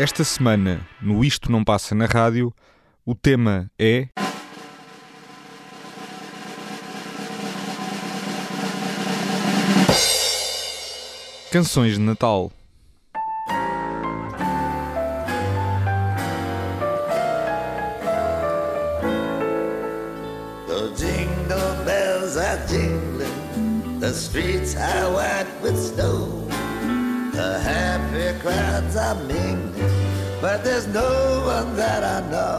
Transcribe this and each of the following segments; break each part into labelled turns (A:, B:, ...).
A: Esta semana, no Isto Não Passa na Rádio, o tema é. Canções de Natal.
B: The jingle bells are jingling, the streets are white with snow. The happy crowds are mingling, but there's no one that I know.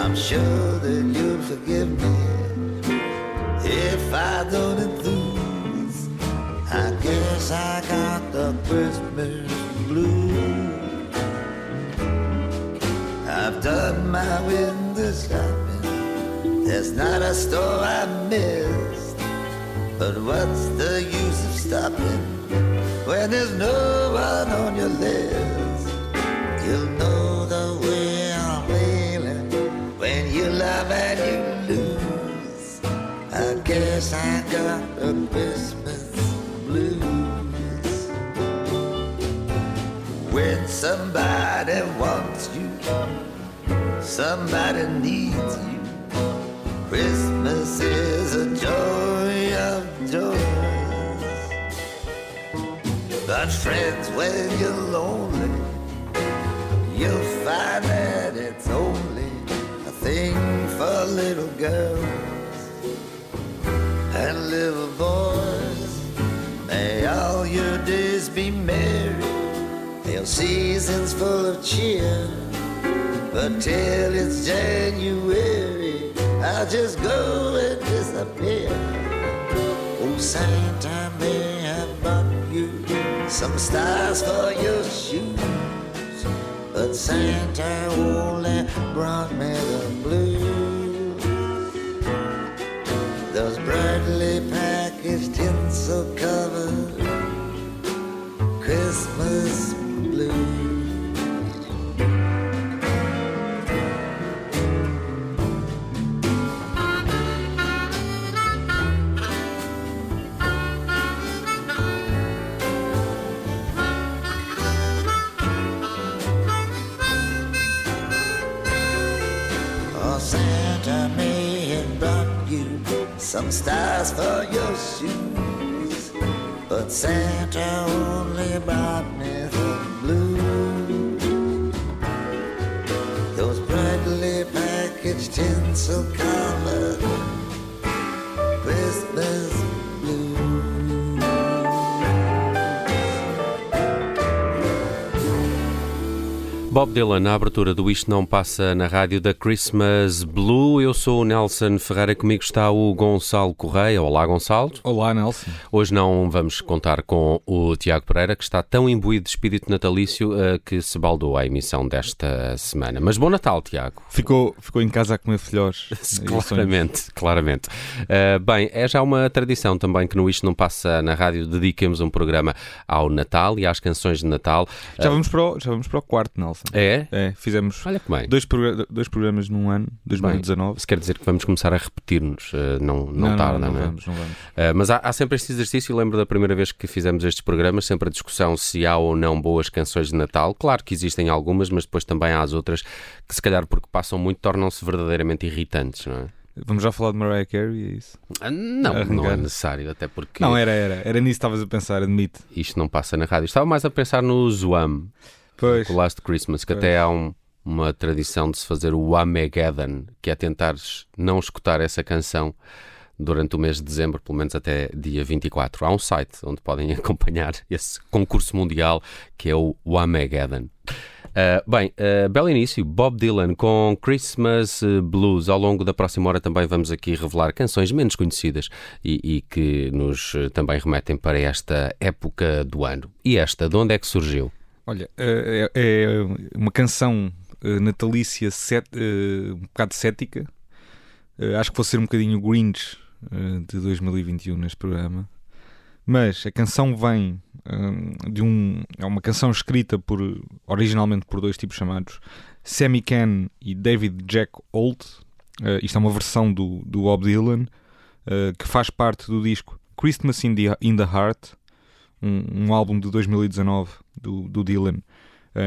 B: I'm sure that you'll forgive me if I don't enthuse. I guess I got the Christmas blues. I've done my window shopping. There's not a store I missed. But what's the use of stopping when there's no one on your list? You'll know the way I'm feeling when you love and you lose. I guess I got the Christmas blues. When somebody wants you, somebody needs you. Christmas is a joy But friends, when you're lonely, you'll find that it's only a thing for little girls and little boys. May all your days be merry, hail seasons full of cheer. But till it's January, I'll just go and disappear. Oh, Santa you some stars for your shoes, but Santa only brought me the blues. Those brightly packaged tinsel covered Christmas some stars for your shoes, but Santa only brought me the blues. Those brightly packaged tinsel
C: Bob Dylan, na abertura do Isto Não Passa na rádio da Christmas Blue. Eu sou o Nelson Ferreira, comigo está o Gonçalo Correia. Olá, Gonçalo.
A: Olá, Nelson.
C: Hoje não vamos contar com o Tiago Pereira, que está tão imbuído de espírito natalício uh, que se baldou a emissão desta semana. Mas bom Natal, Tiago.
A: Ficou, ficou em casa a comer filhós.
C: claramente, claramente. Uh, bem, é já uma tradição também que no Isto Não Passa na rádio dediquemos um programa ao Natal e às canções de Natal.
A: Já, vamos para o, já vamos para o quarto, Nelson.
C: É?
A: É, fizemos
C: Olha que bem.
A: dois, progr- dois programas num ano, 2019.
C: Isso quer dizer que vamos começar a repetir-nos, uh, não, não,
A: não,
C: tarda,
A: não,
C: não,
A: não
C: é?
A: vamos, não vamos.
C: Uh, mas há, há sempre este exercício, eu lembro da primeira vez que fizemos estes programas, sempre a discussão se há ou não boas canções de Natal. Claro que existem algumas, mas depois também há as outras que, se calhar, porque passam muito, tornam-se verdadeiramente irritantes, não é?
A: Vamos já falar de Mariah Carey, é isso?
C: Ah, Não, não é
A: Arrancar.
C: necessário, até porque
A: Não, era, era. Era nisso que estavas a pensar, admite.
C: isto não passa na rádio. Estava mais a pensar no Zwam,
A: Pois.
C: o Last Christmas, que
A: Pois.
C: até há um- uma tradição de se fazer o Whamageddon, que é tentares não escutar essa canção durante o mês de dezembro, pelo menos até dia 24. Há um site onde podem acompanhar esse concurso mundial que é o Whamageddon. Uh, bem, uh, belo início, Bob Dylan com Christmas uh, Blues. Ao longo da próxima hora também vamos aqui revelar canções menos conhecidas e, e que nos uh, também remetem para esta época do ano. E esta, de onde é que surgiu?
A: Olha, é, é uma canção eh, natalícia set, eh, um bocado cética. Eh, acho que vou ser um bocadinho Grinch eh, de 2021 neste programa. Mas a canção vem eh, de um. É uma canção escrita por, originalmente por dois tipos chamados Sammy Ken e David Jack Holt. Eh, isto é uma versão do, do Bob Dylan eh, que faz parte do disco Christmas in the, in the Heart, um, um álbum de 2019 do, do Dylan.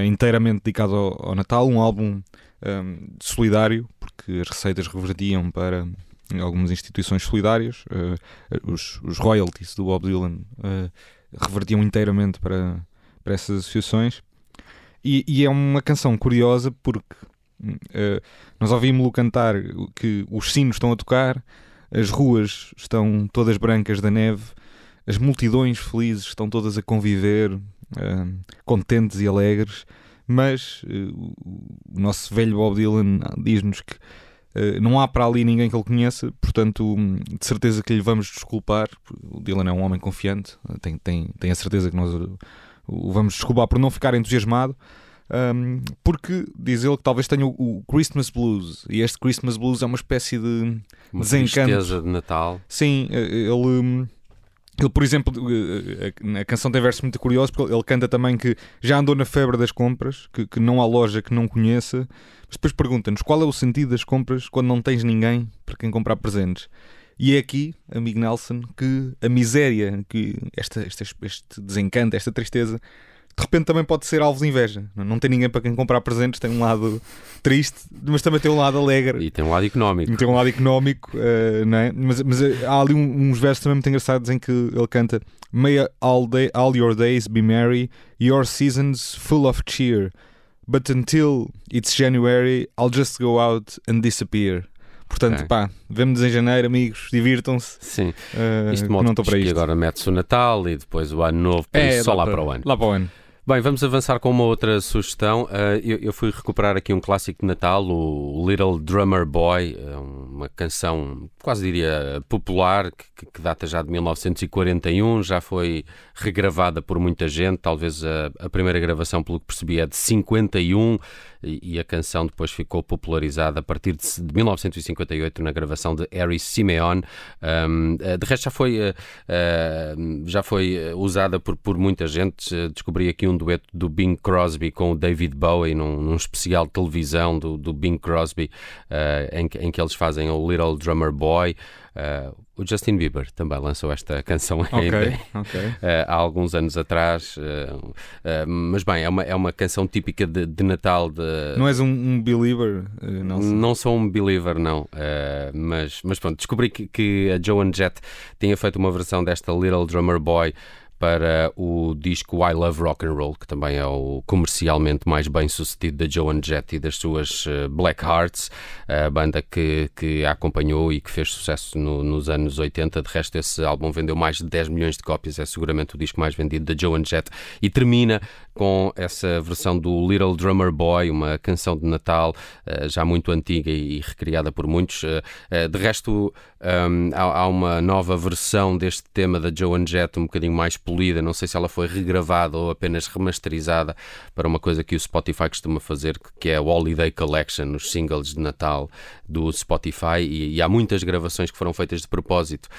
A: inteiramente dedicado ao, ao, Natal, um álbum um, solidário, porque as receitas revertiam para algumas instituições solidárias, os, os, royalties do Bob Dylan revertiam inteiramente para, para essas associações. E, e, é uma canção curiosa porque uh, nós ouvimos-lo cantar que os sinos estão a tocar, as ruas estão todas brancas da neve, as multidões felizes estão todas a conviver, uh, contentes e alegres, mas uh, o nosso velho Bob Dylan diz-nos que uh, não há para ali ninguém que ele conheça, portanto, de certeza que lhe vamos desculpar. O Dylan é um homem confiante, tem, tem, tem a certeza que nós o vamos desculpar por não ficar entusiasmado. Um, porque diz ele que talvez tenha o, o, Christmas Blues e este Christmas Blues é uma espécie de
C: uma
A: desencanto.
C: de Natal.
A: Sim, eh, ele ele, por exemplo, eh, eh, a canção tem versos muito curiosos porque ele canta também que já andou na febre das compras, que, que não há loja que não conheça, mas depois pergunta-nos qual é o sentido das compras quando não tens ninguém para quem comprar presentes. E é aqui, amigo Nelson, que a miséria, que esta, este, este desencanto, esta tristeza, de repente também pode ser alvo de inveja. Não tem ninguém para quem comprar presentes, tem um lado triste, mas também tem um lado alegre.
C: E tem um lado económico.
A: E tem um lado económico, uh, não é? Mas, mas eh, há ali um, uns versos também muito engraçados em que ele canta May all, day, all your days be merry, your seasons full of cheer. But until it's January, I'll just go out and disappear. Portanto, pá, vemos em janeiro, amigos, divirtam-se.
C: Sim. Uh, isto não para isto. agora mete-se o Natal e depois o ano novo, é, só lá para, para o ano.
A: Lá para o ano.
C: Bem, vamos avançar com uma outra sugestão. Uh, eu, fui recuperar aqui um clássico de Natal, o Little Drummer Boy, é uma canção quase diria popular, que, data já de 1941, já foi regravada por muita gente, talvez a primeira gravação, pelo que percebi, é de 51 e, a canção depois ficou popularizada a partir de, de 1958 na gravação de Harry Simeon. Um, eh, de resto já foi, uh, já foi usada por, por muita gente. Descobri aqui um dueto do Bing Crosby com o David Bowie num, num especial de televisão do, do Bing Crosby uh, em, em que eles fazem o Little Drummer Boy. Uh, o Justin Bieber também lançou esta canção
A: okay, okay.
C: Uh, há alguns anos atrás. Uh, mas bem, é uma, é uma canção típica de, de Natal. De...
A: Não és um, um believer?
C: não, não sou um believer, não. mas, mas pronto, descobri que, que a Joan Jett tinha feito uma versão desta Little Drummer Boy para o disco I Love Rock and Roll, que também é o comercialmente mais bem sucedido da Joan Jett e das suas eh, Black Hearts, a banda que, que a acompanhou e que fez sucesso no, nos anos 80. De resto, esse álbum vendeu mais de 10 milhões de cópias, é seguramente o disco mais vendido da Joan Jett e termina com essa versão do Little Drummer Boy, uma canção de Natal eh, já muito antiga e recriada por muitos. Eh, de resto, um, há, uma nova versão deste tema da Joan Jett, um bocadinho mais polida. Não sei se ela foi regravada ou apenas remasterizada para uma coisa que o Spotify costuma fazer, que é o Holiday Collection, os singles de Natal do Spotify. E, há muitas gravações que foram feitas de propósito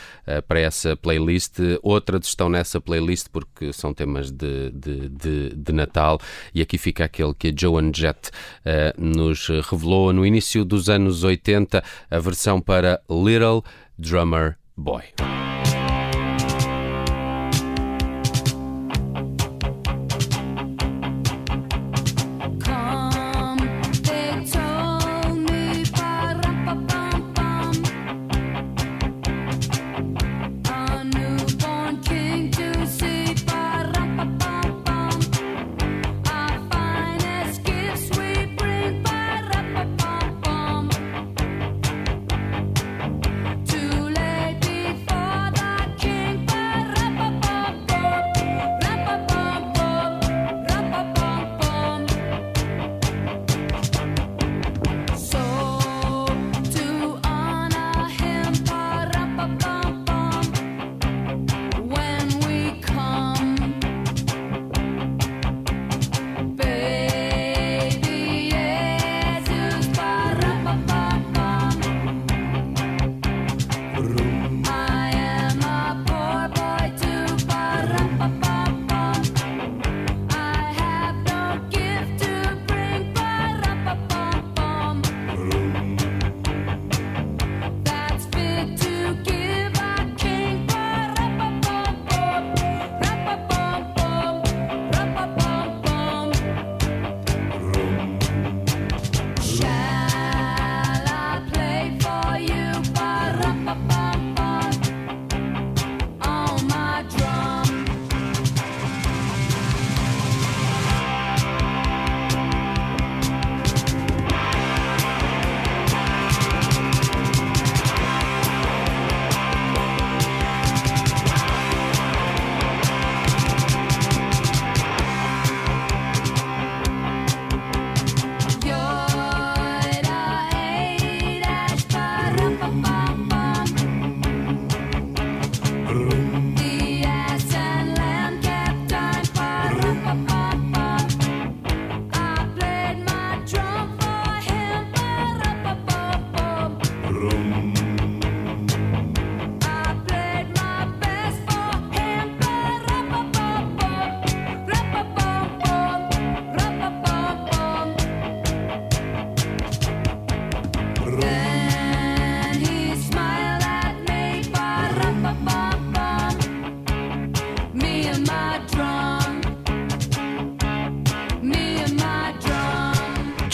C: para essa playlist. Outras estão nessa playlist porque são temas de, de, de, de Natal. E aqui fica aquele que a Joan Jett uh, nos revelou no início dos anos 80, a versão para Little drummer boy.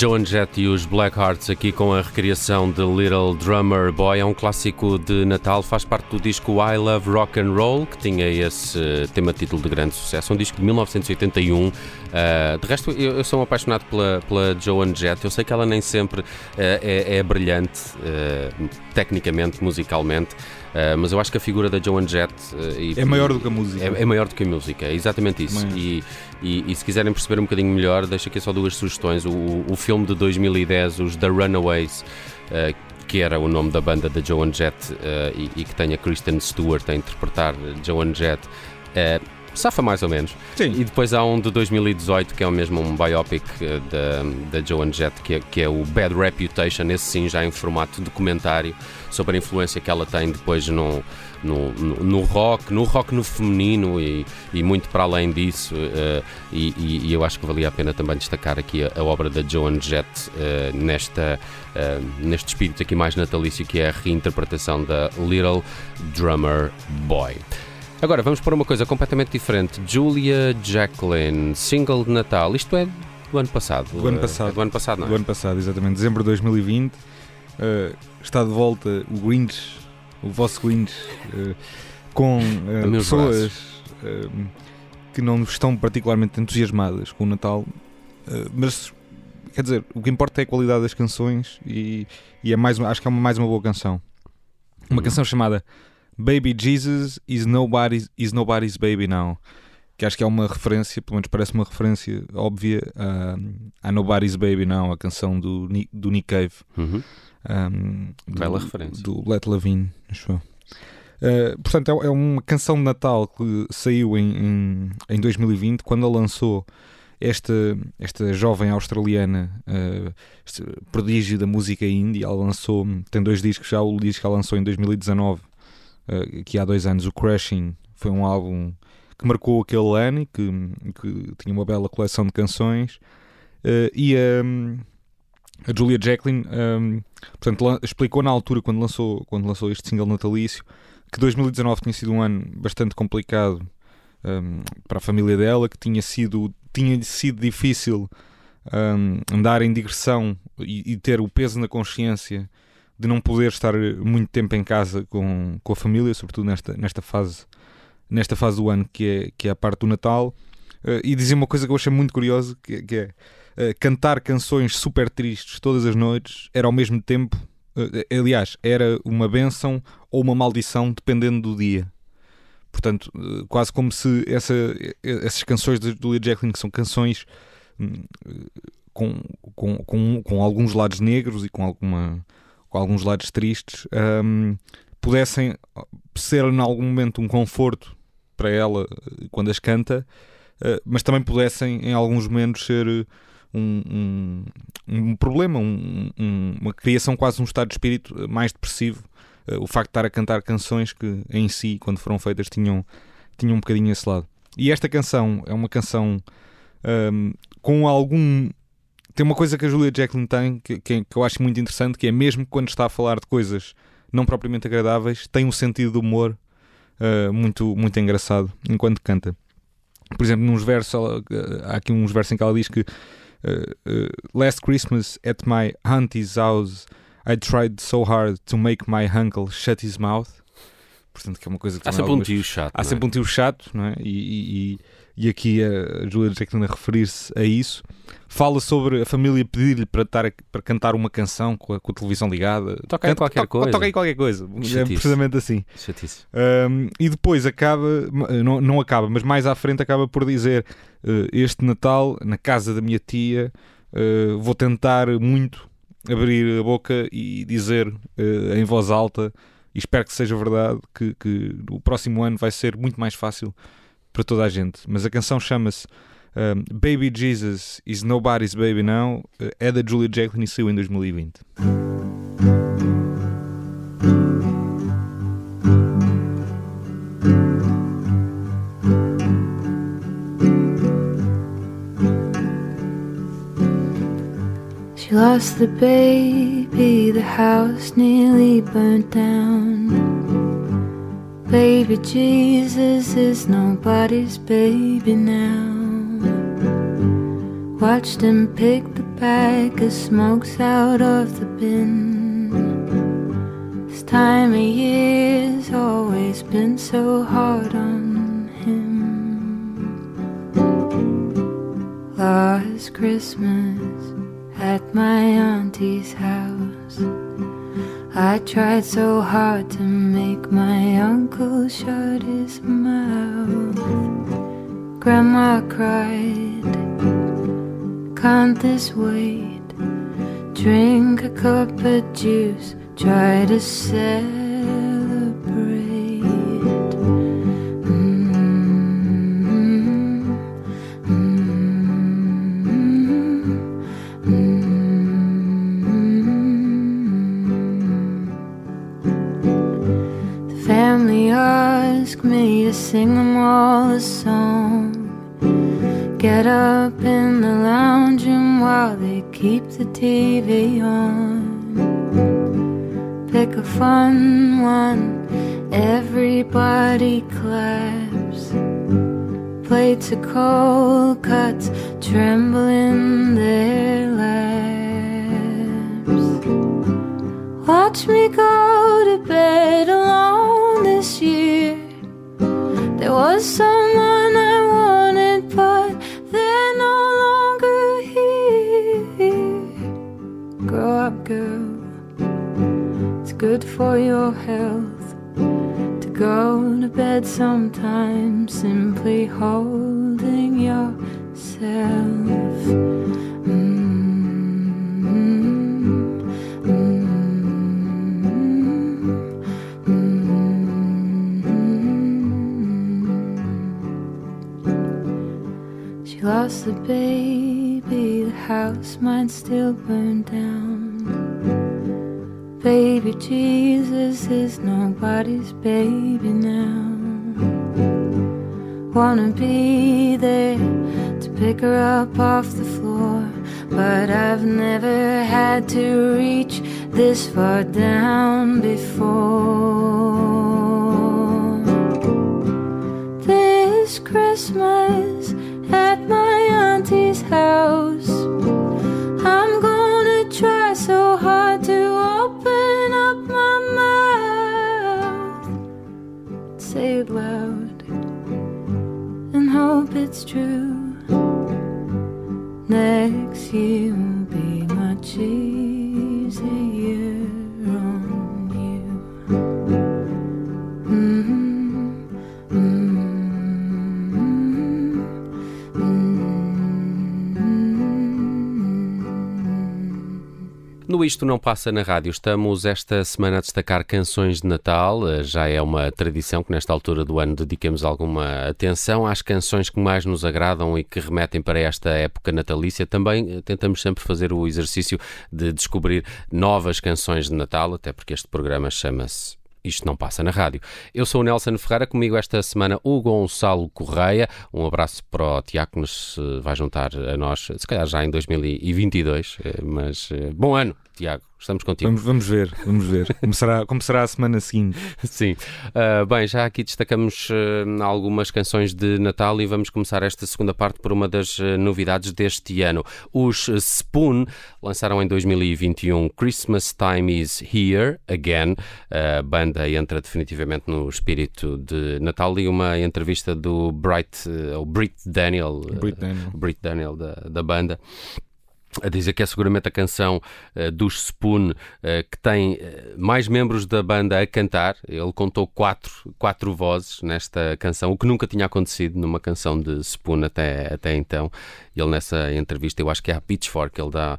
C: Joan Jett e os Blackhearts aqui com a recriação de Little Drummer Boy. É um clássico de Natal, faz parte do disco I Love Rock and Roll, que tinha esse tema título de grande sucesso. Um disco de 1981. Uh, eh, de resto, eu, eu, sou um apaixonado pela, pela Joan Jett. Eu sei que ela nem sempre uh, é, é, brilhante, uh, tecnicamente, musicalmente. Uh, mas eu acho que a figura da Joan Jett
A: uh, é maior do que a música.
C: É, é maior do que a música, é exatamente isso. E, e, e, se quiserem perceber um bocadinho melhor, deixo aqui só duas sugestões. O, o filme de 2010, os The Runaways, uh, que era o nome da banda da Joan Jett e, e, que tem a Kristen Stewart a interpretar Joan Jett safa mais ou menos.
A: Sim.
C: E depois há um de 2018 que é o mesmo um biopic eh, da, da Joan Jett, que é, que é o Bad Reputation, esse sim já em formato documentário, sobre a influência que ela tem depois no, no, no, rock, no rock no feminino e, e muito para além disso. Uh, e, e, eu acho que valia a pena também destacar aqui a, a obra da Joan Jett uh, nesta, uh, neste espírito aqui mais natalício que é a reinterpretação da Little Drummer Boy. Agora vamos para uma coisa completamente diferente. Julia Jacqueline, single de Natal. Isto é do ano passado.
A: Do ano passado. É
C: do ano passado, não é?
A: Do ano passado, exatamente. Dezembro de 2020. Uh, está de volta o Grinch, o vosso Grinch, uh, com uh, pessoas que não estão particularmente entusiasmadas com o Natal, mas quer dizer, o que importa é a qualidade das canções e, e é mais, acho que é uma, mais uma boa canção. Uma uhum. canção chamada Baby Jesus is nobody's, is nobody's baby now. Que acho que é uma referência, pelo menos parece uma referência óbvia a, a Nobody's Baby Now, a canção do, do Nick Cave.
C: Uhum.
A: Um,
C: do, Bela referência.
A: Do Let Lavine, acho uh, portanto, é, é, uma canção de Natal que saiu em, em, em 2020, quando ela lançou esta, esta jovem australiana, uh, prodígio da música indie. Ela lançou, tem dois discos já, o disco que ela lançou em 2019 uh, que há dois anos o Crashing foi um álbum que marcou aquele ano e que, que tinha uma bela coleção de canções. Uh, e um, a Julia Jacqueline um, portanto, explicou na altura, quando lançou, quando lançou este single natalício, que 2019 tinha sido um ano bastante complicado um, para a família dela, que tinha sido, tinha sido difícil andar em digressão e, e, ter o peso na consciência de não poder estar muito tempo em casa com, com a família, sobretudo nesta, nesta, fase, nesta fase do ano que é, que é a parte do Natal. Uh, e dizia uma coisa que eu achei muito curiosa, que, que é uh, cantar canções super tristes todas as noites era ao mesmo tempo, uh, aliás, era uma benção ou uma maldição dependendo do dia. Portanto, quase como se essa, essas canções de Julia Jacqueline, que são canções hum, com, com, com, com alguns lados negros e com alguma com alguns lados tristes, um, pudessem ser em algum momento um conforto para ela eh, quando as canta, uh, mas também pudessem em alguns momentos ser um, um, um problema, uma criação quase um estado de espírito mais depressivo. Uh, o facto de estar a cantar canções que em si, quando foram feitas, tinham, tinham um bocadinho esse lado. E esta canção é uma canção um, com algum tem uma coisa que a Julia Jacqueline tem que, que, que, eu acho muito interessante, que é mesmo quando está a falar de coisas não propriamente agradáveis, tem um sentido de humor uh, muito, muito engraçado enquanto canta. Por exemplo, nos versos, ela, há aqui uns versos em que ela diz que uh, uh, Last Christmas at my auntie's house I tried so hard to make my uncle shut his mouth. Portanto, que é uma coisa que
C: há sempre algumas... um tio chato.
A: Há
C: é?
A: sempre um tio chato, não é? E, e, e aqui a Julia Jacqueline a referir-se a isso. Fala sobre a família pedir-lhe para, estar para cantar uma canção com a, com a televisão ligada.
C: Toca aí qualquer to, coisa.
A: Toca aí qualquer coisa. Chatice. É precisamente assim. Um, e depois acaba, não, não acaba, mas mais à frente acaba por dizer: uh, Este Natal, na casa da minha tia, uh, vou tentar muito abrir a boca e dizer uh, em voz alta, e espero que seja verdade, que, que o próximo ano vai ser muito mais fácil para toda a gente. Mas a canção chama-se um, Baby Jesus is Nobody's Baby Now, é da Julia Jacqueline e saiu em 2020. She lost the baby, the house nearly burnt down. Baby Jesus is nobody's baby now.
D: Watched him pick the bag of smokes out of the bin. This time of year's always been so hard on him. Last Christmas at my auntie's house. I tried so hard to make my uncle shut his mouth. Grandma cried, Can't this wait? Drink a cup of juice, try to celebrate. Of cold cuts tremble in their laps. Watch me go to bed alone this year. There was someone I wanted, but they're no longer here. Grow up, girl. It's good for your health to go to bed sometimes simply holding yourself. She lost the baby, the house might still burn down. Baby Jesus is nobody's baby now. Wanna be there to pick her up off the floor, but I've never had to reach this far down before. This Christmas you.
C: Isto Não Passa na Rádio, estamos esta semana a destacar canções de Natal. Eh, Já é uma tradição que nesta altura do ano dediquemos alguma atenção às canções que mais nos agradam e que remetem para esta época natalícia. Também eh, tentamos sempre fazer o exercício de descobrir novas canções de Natal, até porque este programa chama-se isto não passa na rádio. Eu sou o Nelson Ferreira, comigo esta semana o Gonçalo Correia. Um abraço para o Tiago que nos eh, vai juntar a nós, se calhar já em 2022, eh, mas eh, bom ano, Tiago. Estamos contigo.
A: Vamos, vamos ver, vamos ver. Como será, como será a semana seguinte?
C: Sim. Uh, bem, já aqui destacamos uh, algumas canções de Natal e vamos começar esta segunda parte por uma das uh, novidades deste ano. Os Spoon lançaram em 2021 Christmas Time is Here Again. A banda entra definitivamente no espírito de Natal e uma entrevista do Bright, ou Brit Daniel,
A: Brit Daniel.
C: Brit Daniel da, da banda a dizer que é seguramente a canção uh, dos Spoon uh, que tem uh, mais membros da banda a cantar. Ele contou quatro, quatro vozes nesta canção, o que nunca tinha acontecido numa canção de Spoon até, até então. Ele nessa entrevista, eu acho que é a Pitchfork, ele dá,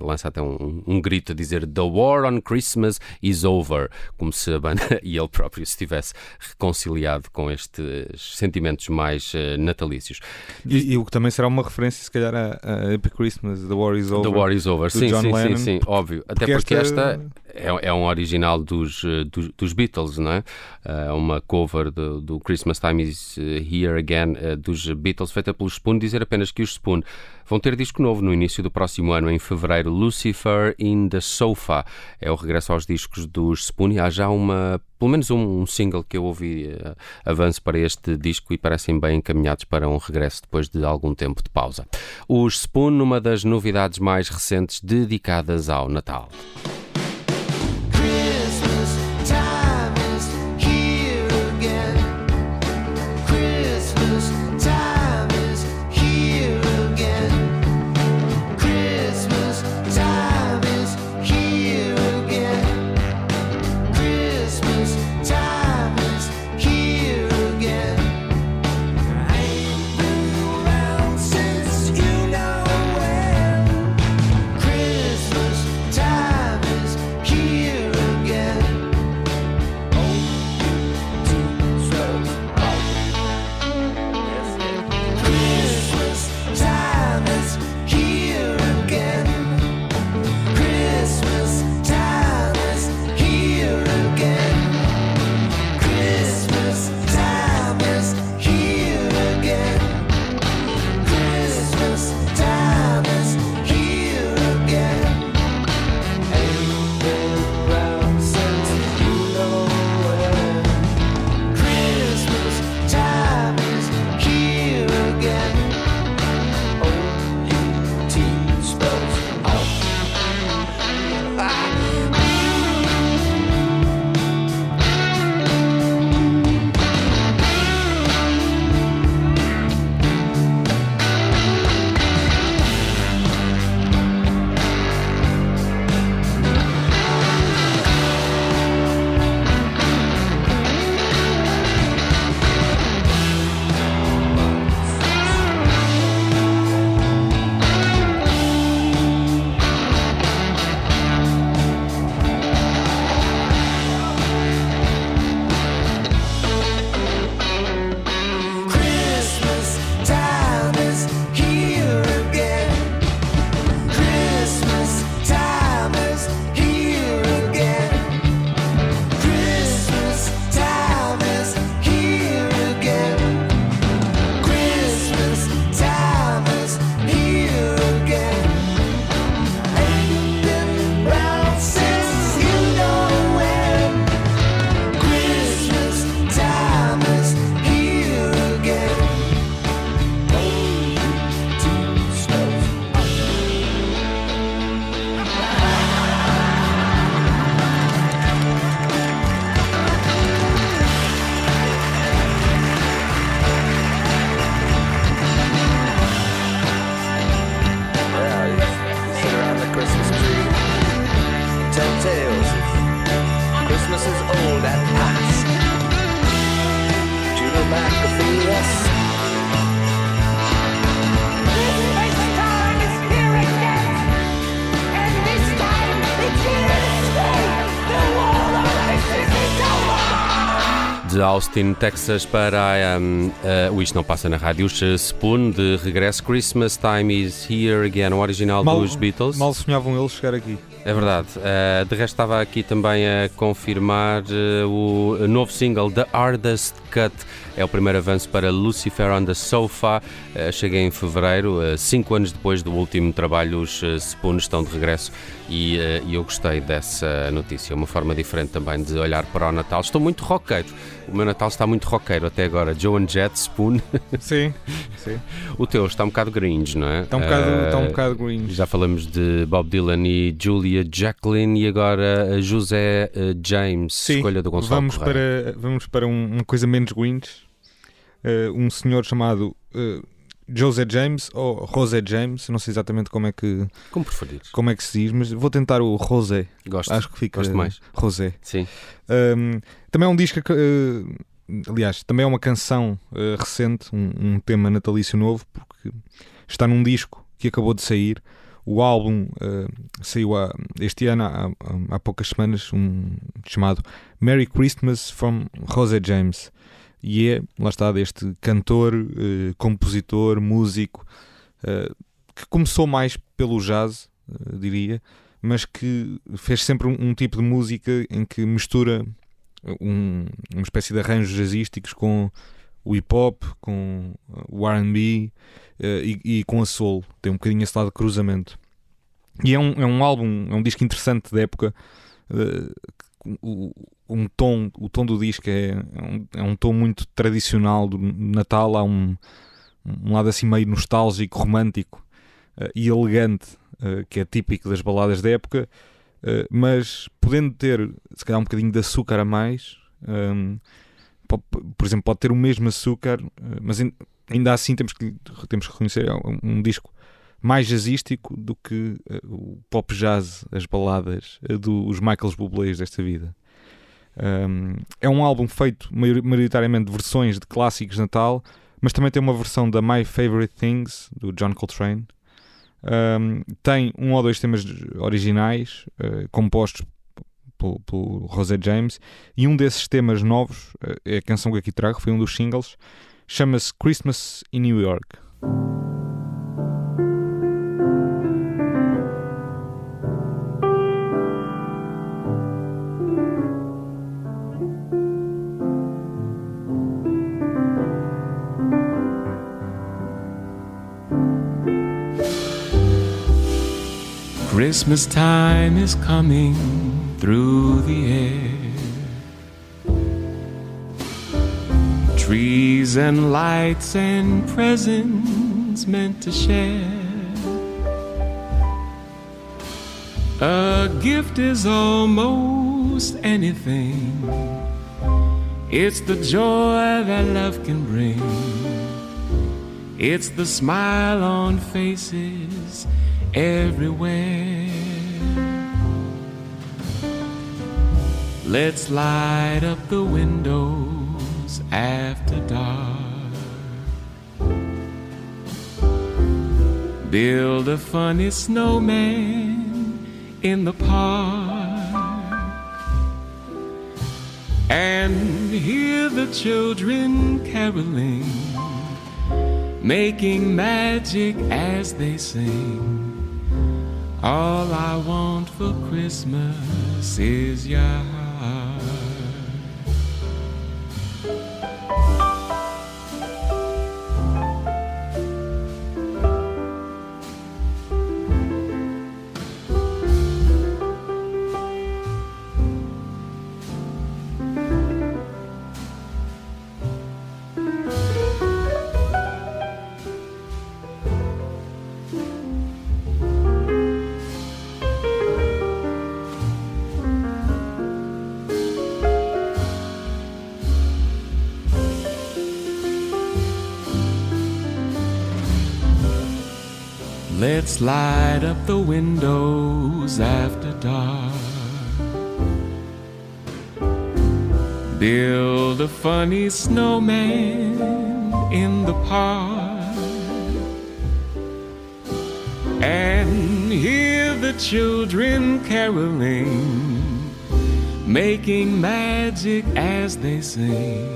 C: lança até um, um, grito a dizer The War on Christmas is over, como se a banda e ele próprio se tivesse reconciliado com estes sentimentos mais natalícios.
A: E, e, o que também será uma referência, se calhar, a, a Epic Christmas, The War is Over.
C: The War is Over, sim, sim, sim, sim, óbvio. Até porque, porque esta... esta...
E: é, é um original dos, dos, dos, Beatles, não é? Uh, uma cover do, do, Christmas Time is Here Again uh, dos Beatles, feita pelos Spoon. Dizer apenas que os Spoon vão ter disco novo no início do próximo ano, em fevereiro. Lucifer in the Sofa é o regresso aos discos dos Spoon. E há já uma, pelo menos um, um single que eu ouvi uh, avanço para este disco e parecem bem encaminhados para um regresso depois de algum tempo de pausa. Os Spoon, numa das novidades mais recentes dedicadas ao Natal. De Austin, Texas, para um, uh, o Isto Não Passa na Rádio, Spoon, de regresso. Christmas Time is Here Again, o original mal, dos Beatles.
A: Mal sonhavam eles chegar aqui.
E: É verdade. Uh, de resto, estava aqui também a confirmar uh, o novo single, The Hardest Cut. É o primeiro avanço para Lucifer on the Sofa. Uh, cheguei em fevereiro, cinco anos depois do último trabalho. Os Spoon estão de regresso e, e eu gostei dessa notícia. Uma forma diferente também de olhar para o Natal. Estou muito roqueiro. O meu Natal está muito roqueiro até agora. Joan Jett, Spoon.
A: Sim, sim.
E: O teu está um bocado gringe, não é?
A: Está um bocado, uh, está um bocado gringe.
E: Já falamos de Bob Dylan e Julia Jacqueline e agora José uh, James,
A: sim,
E: escolha do Gonçalo
A: vamos para Vamos para um, uma coisa menos gringe. Uh, um senhor chamado José James ou José James, não sei exatamente como é que
E: como preferires.
A: Como é que se diz, mas vou tentar o José.
E: Gosto.
A: Acho que fica
E: Gosto mais.
A: José.
E: Sim.
A: Um, também é um disco que, uh, aliás, também é uma canção uh, recente, um, um, tema natalício novo, porque está num disco que acabou de sair. O álbum uh, saiu há, este ano, há, há poucas semanas, um chamado Merry Christmas from José James e é, lá está, deste cantor, uh, compositor, músico, uh, que começou mais pelo jazz, uh, diria, mas que fez sempre um, um tipo de música em que mistura um, uma espécie de arranjos jazzísticos com o hip hop, com o RB e, e, com a soul. Tem um bocadinho esse lado de cruzamento. E é um, é um álbum, é um disco interessante da época. Um tom, o tom do disco é, é, um, é um tom muito tradicional do Natal. Há um, um lado assim meio nostálgico, romântico uh, e elegante, uh, que é típico das baladas da época, uh, mas podendo ter se calhar um bocadinho de açúcar a mais, um, pode, por exemplo, pode ter o mesmo açúcar, mas ainda assim temos que, temos que reconhecer é um, um disco mais jazzístico do que o pop jazz, as baladas dos Michaels Bublés desta vida. Um, é um álbum feito maioritariamente de versões de clássicos de Natal, mas também tem uma versão da My Favorite Things do John Coltrane. Um, tem um ou dois temas originais uh, compostos pelo, José James e um desses temas novos uh, é a canção que aqui trago, foi um dos singles, chama-se Christmas in New York.
F: Christmas time is coming through the air. Trees and lights and presents meant to share. A gift is almost anything. It's the joy that love can bring. It's the smile on faces everywhere. Let's light up the windows after dark. Build a funny snowman in the park. And hear the children caroling, making magic as they sing. All I want for Christmas is your Light up the windows after dark. Build a funny snowman in the park. And hear the children caroling, making magic as they sing.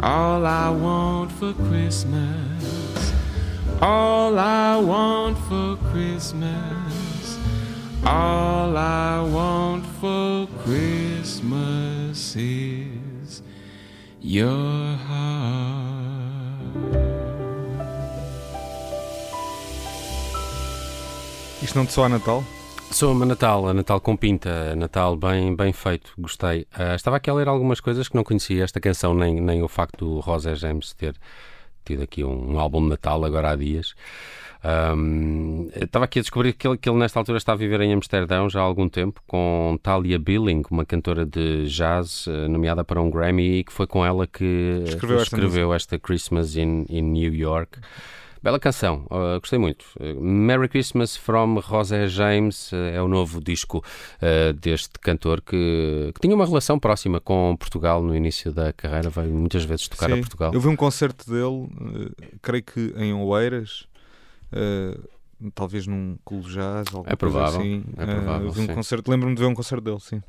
F: All I want for Christmas all I want for Christmas, all I want for Christmas is your heart.
A: Isto não te soa a Natal?
C: Sou a Natal, a Natal com pinta, a Natal bem, bem feito, gostei. Uh, estava aqui a ler algumas coisas que não conhecia esta canção, nem, nem o facto do Rosa James ter tido aqui um, um, álbum de Natal agora há dias. Um, estava aqui a descobrir que ele, que ele, nesta altura está a viver em Amsterdão já há algum tempo com Talia Billing, uma cantora de jazz uh, nomeada para um Grammy e que foi com ela que
A: escreveu,
C: escreveu esta, esta, Christmas in, in New York. Bela canção, uh, gostei muito. Uh, Merry Christmas from Rosé James uh, é o novo disco deste cantor que, que, tinha uma relação próxima com Portugal no início da carreira, veio muitas vezes tocar
A: Sim,
C: a Portugal.
A: Eu vi um concerto dele, creio que em Oeiras. talvez num clube jazz,
C: é provável,
A: assim.
C: É provável.
A: vi um concerto, lembro-me de ver um concerto dele, sim.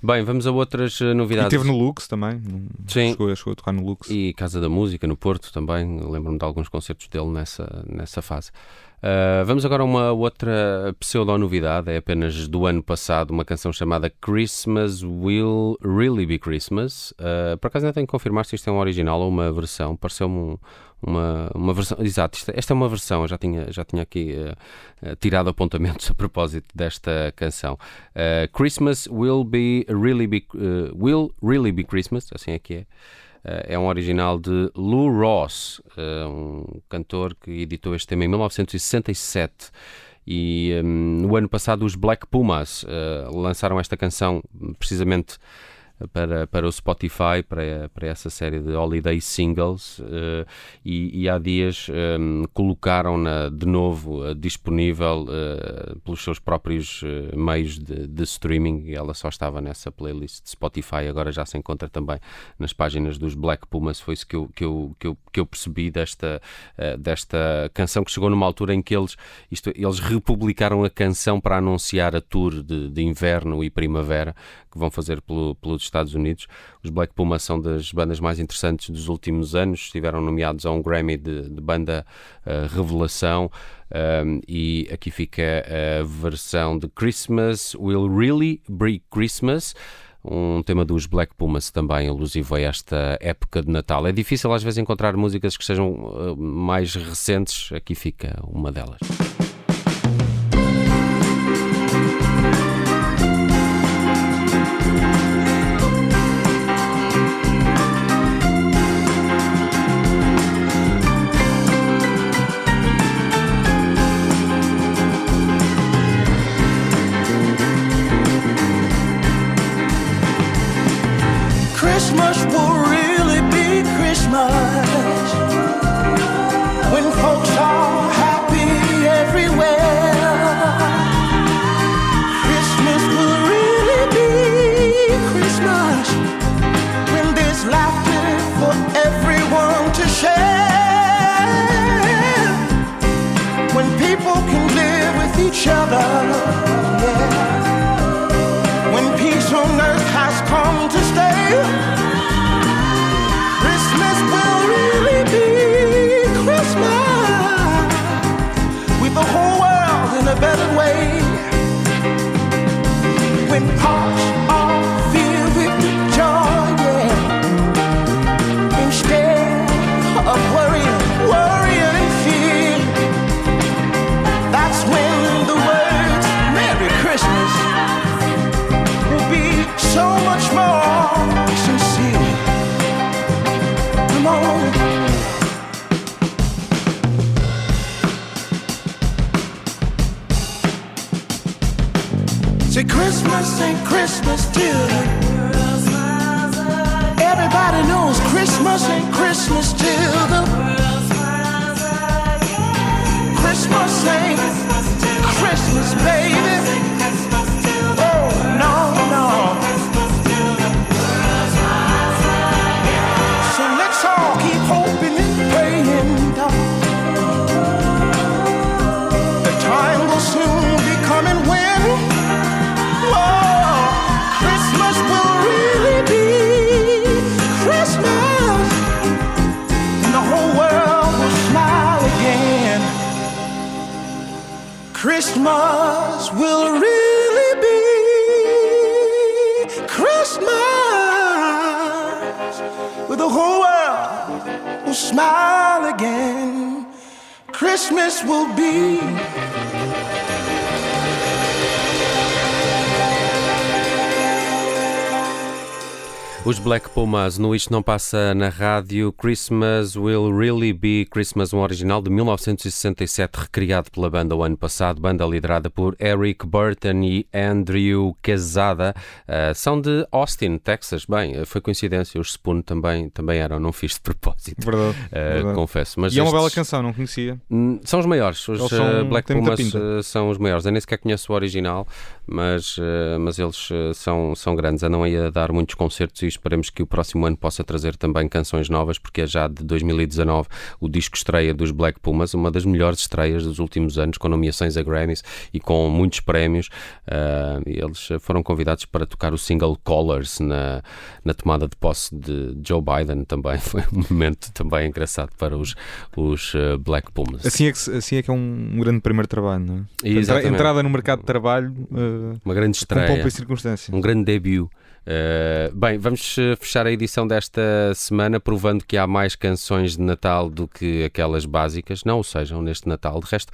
C: Bem, vamos a outras eh, novidades.
A: E esteve no Lux também.
C: Sim.
A: Chegou, chegou a tocar no Lux.
C: E Casa da Música, no Porto também. Lembro-me de alguns concertos dele nessa, nessa fase. Uh, vamos agora a uma outra pseudo-novidade, é apenas do ano passado, uma canção chamada Christmas Will Really Be Christmas. Uh, por acaso ainda tenho que confirmar se isto é um original ou uma versão, pareceu-me um, uma, uma versão. Exato, esta é uma versão, eu já tinha, já tinha aqui uh, tirado apontamentos a propósito desta canção. Christmas Will Be Really Be, Will Really Be Christmas, assim é que é. Eh, é um original de Lou Ross, eh, um cantor que editou este tema em 1967. E um, no ano passado, os Black Pumas uh, lançaram esta canção precisamente para, para o Spotify, para, para essa série de Holiday Singles, uh, e, e, há dias um, colocaram-na de novo uh, disponível uh, pelos seus próprios meios de, de, streaming. Ela só estava nessa playlist de Spotify, agora já se encontra também nas páginas dos Black Pumas. Foi isso que eu, que eu, que eu, que eu percebi desta, desta canção que chegou numa altura em que eles, isto, eles republicaram a canção para anunciar a tour de, de inverno e primavera que vão fazer pelo, Estados Unidos. Os Black Pumas são das bandas mais interessantes dos últimos anos, estiveram nomeados a um Grammy de, de banda uh, revelação. Um, e aqui fica a versão de Christmas Will Really Be Christmas um tema dos Black Pumas também alusivo a esta época de Natal. É difícil às vezes encontrar músicas que sejam uh, mais recentes, aqui fica uma delas.
G: Christmas will really be Christmas with the whole world will smile again. Christmas will be
C: Os Black Pumas no Isto Não Passa na Rádio Christmas Will Really Be Christmas, um original de 1967, recriado pela banda o ano passado, banda liderada por Eric Burton e Andrew Quesada, uh, são de Austin, Texas. Bem, foi coincidência, os Spoon também, também eram, não fiz de propósito.
A: Verdade,
C: uh, verdade. Confesso. Mas
A: e estes... é uma bela canção, não conhecia.
C: Hum, são os maiores, os são, uh, Black Pumas são os maiores. Eu nem sequer conheço o original
H: mas, uh, mas eles uh, são, são grandes, andam aí a dar muitos concertos e esperemos que o próximo ano possa trazer também canções novas, porque é já de 2019 o disco estreia dos Black Pumas, uma das melhores estreias dos últimos anos, com nomeações a Grammys e com muitos prémios. Uh, eles foram convidados para tocar o single Colors na, na tomada de posse de Joe Biden também. Foi um momento também engraçado para os, os Black Pumas.
A: Assim é que, assim é, que é um, um grande primeiro trabalho, não é?
H: Exatamente.
A: Entrada no mercado de trabalho
H: uma grande estreia.
A: Com pompa e circunstância.
H: Um grande debut. Uh, bem, vamos eh, fechar a edição desta semana provando que há mais canções de Natal do que aquelas básicas, não o sejam neste Natal. De resto,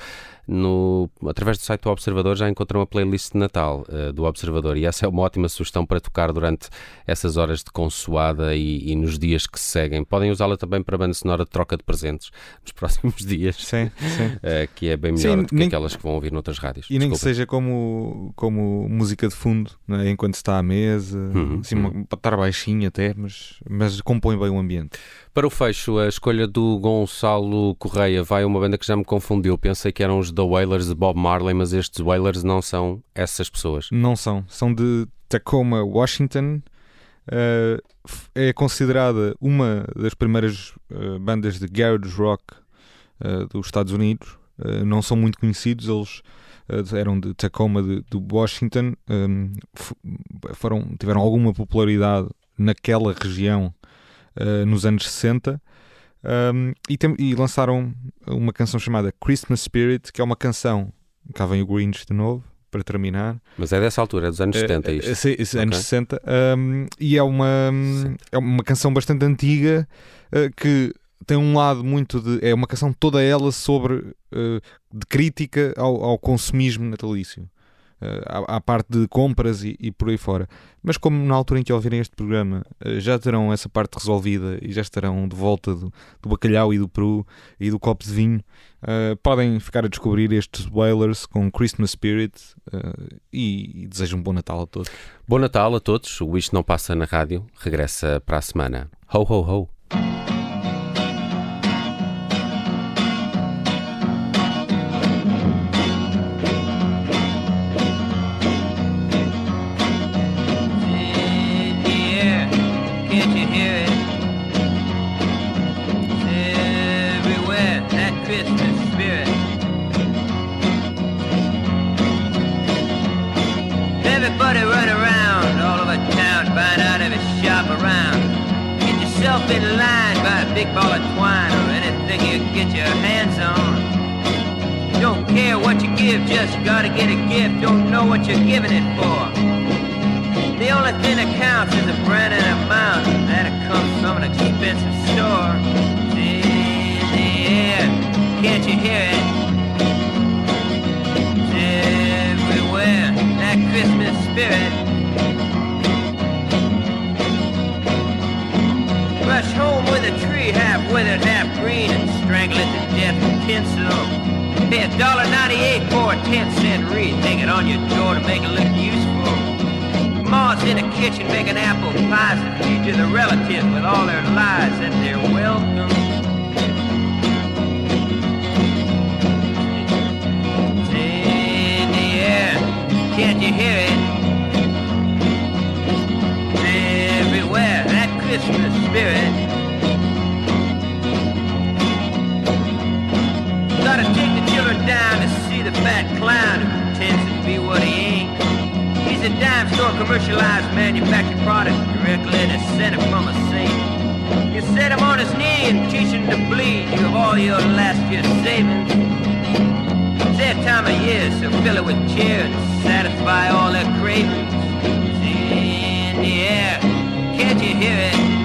H: no, através do site do Observador já encontram a playlist de Natal uh, do Observador e essa é uma ótima sugestão para tocar durante essas horas de consoada e, e nos dias que se seguem. Podem usá-la também para a banda sonora de troca de presentes nos próximos dias,
A: sim, sim.
H: Uh, que é bem melhor sim, do que nem, aquelas que vão ouvir noutras rádios.
A: E nem que seja como, como música de fundo, é? enquanto está à mesa, uhum, assim, uhum. Uma, para estar baixinho até, mas, mas compõe bem o ambiente.
H: Para o fecho, a escolha do Gonçalo Correia vai a uma banda que já me confundiu. Pensei que eram os The Wailers de Bob Marley, mas estes Wailers não são essas pessoas.
A: Não são. São de Tacoma, Washington. Uh, é considerada uma das primeiras uh, bandas de garage rock uh, dos Estados Unidos. não são muito conhecidos. Eles eram de Tacoma, de, de Washington. Um, foram, tiveram alguma popularidade naquela região nos anos 60. Um, e, tem, e, lançaram uma canção chamada Christmas Spirit, que é uma canção. Cá vem o Grinch de novo, para terminar.
H: Mas é dessa altura, é dos anos 70, é, isto?
A: Sim, okay. anos 60. Um, e é uma, é uma canção bastante antiga uh, que tem um lado muito de. É uma canção toda ela sobre. Uh, de crítica ao, ao consumismo natalício à, parte de compras e, e, por aí fora. Mas como na altura em que ouvirem este programa eh, já terão essa parte resolvida e já estarão de volta do, do bacalhau e do peru e do copo de vinho, uh, podem ficar a descobrir estes Whalers com Christmas Spirit uh, e, e desejo um bom Natal a todos.
H: Bom Natal a todos. O Isto Não Passa na Rádio regressa para a semana. Ho, ho, ho. Care what you give, just gotta get a gift. Don't know what you're giving it for. The only thing that counts is the brand and amount that it comes from an expensive store. It's in the air, can't you hear it? It's everywhere, that Christmas spirit. Rush home with a tree half withered, half green, and strangle it to death with tinsel. A dollar ninety-eight for a ten cent wreath. Hang it on your door to make it look useful. Ma's in the kitchen making apple pies and feed you the relatives with all their lies that they're welcome. In can't you hear it? Everywhere, that Christmas spirit. Gotta take the children down to see the fat clown who pretends to be what he ain't. He's a dime store commercialized manufactured product directly descended from a saint. You set him on his knee and teach him to bleed you of all your last year's savings. It's that time of year, so fill it with cheer and satisfy all their cravings. It's in the air, can't you hear it?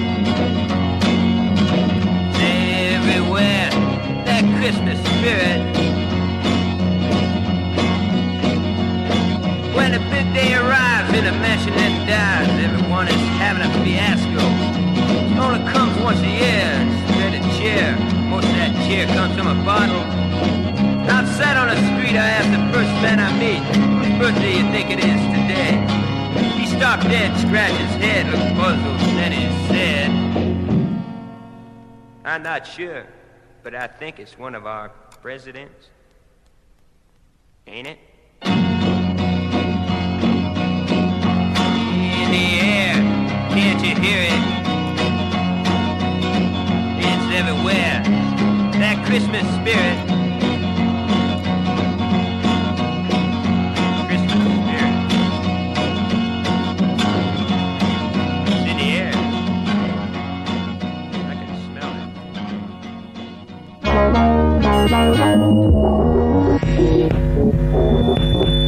H: I'm not sure, but I think it's one of our presidents. Ain't it? In the air, can't you hear it? It's everywhere. That Christmas spirit. Thank you.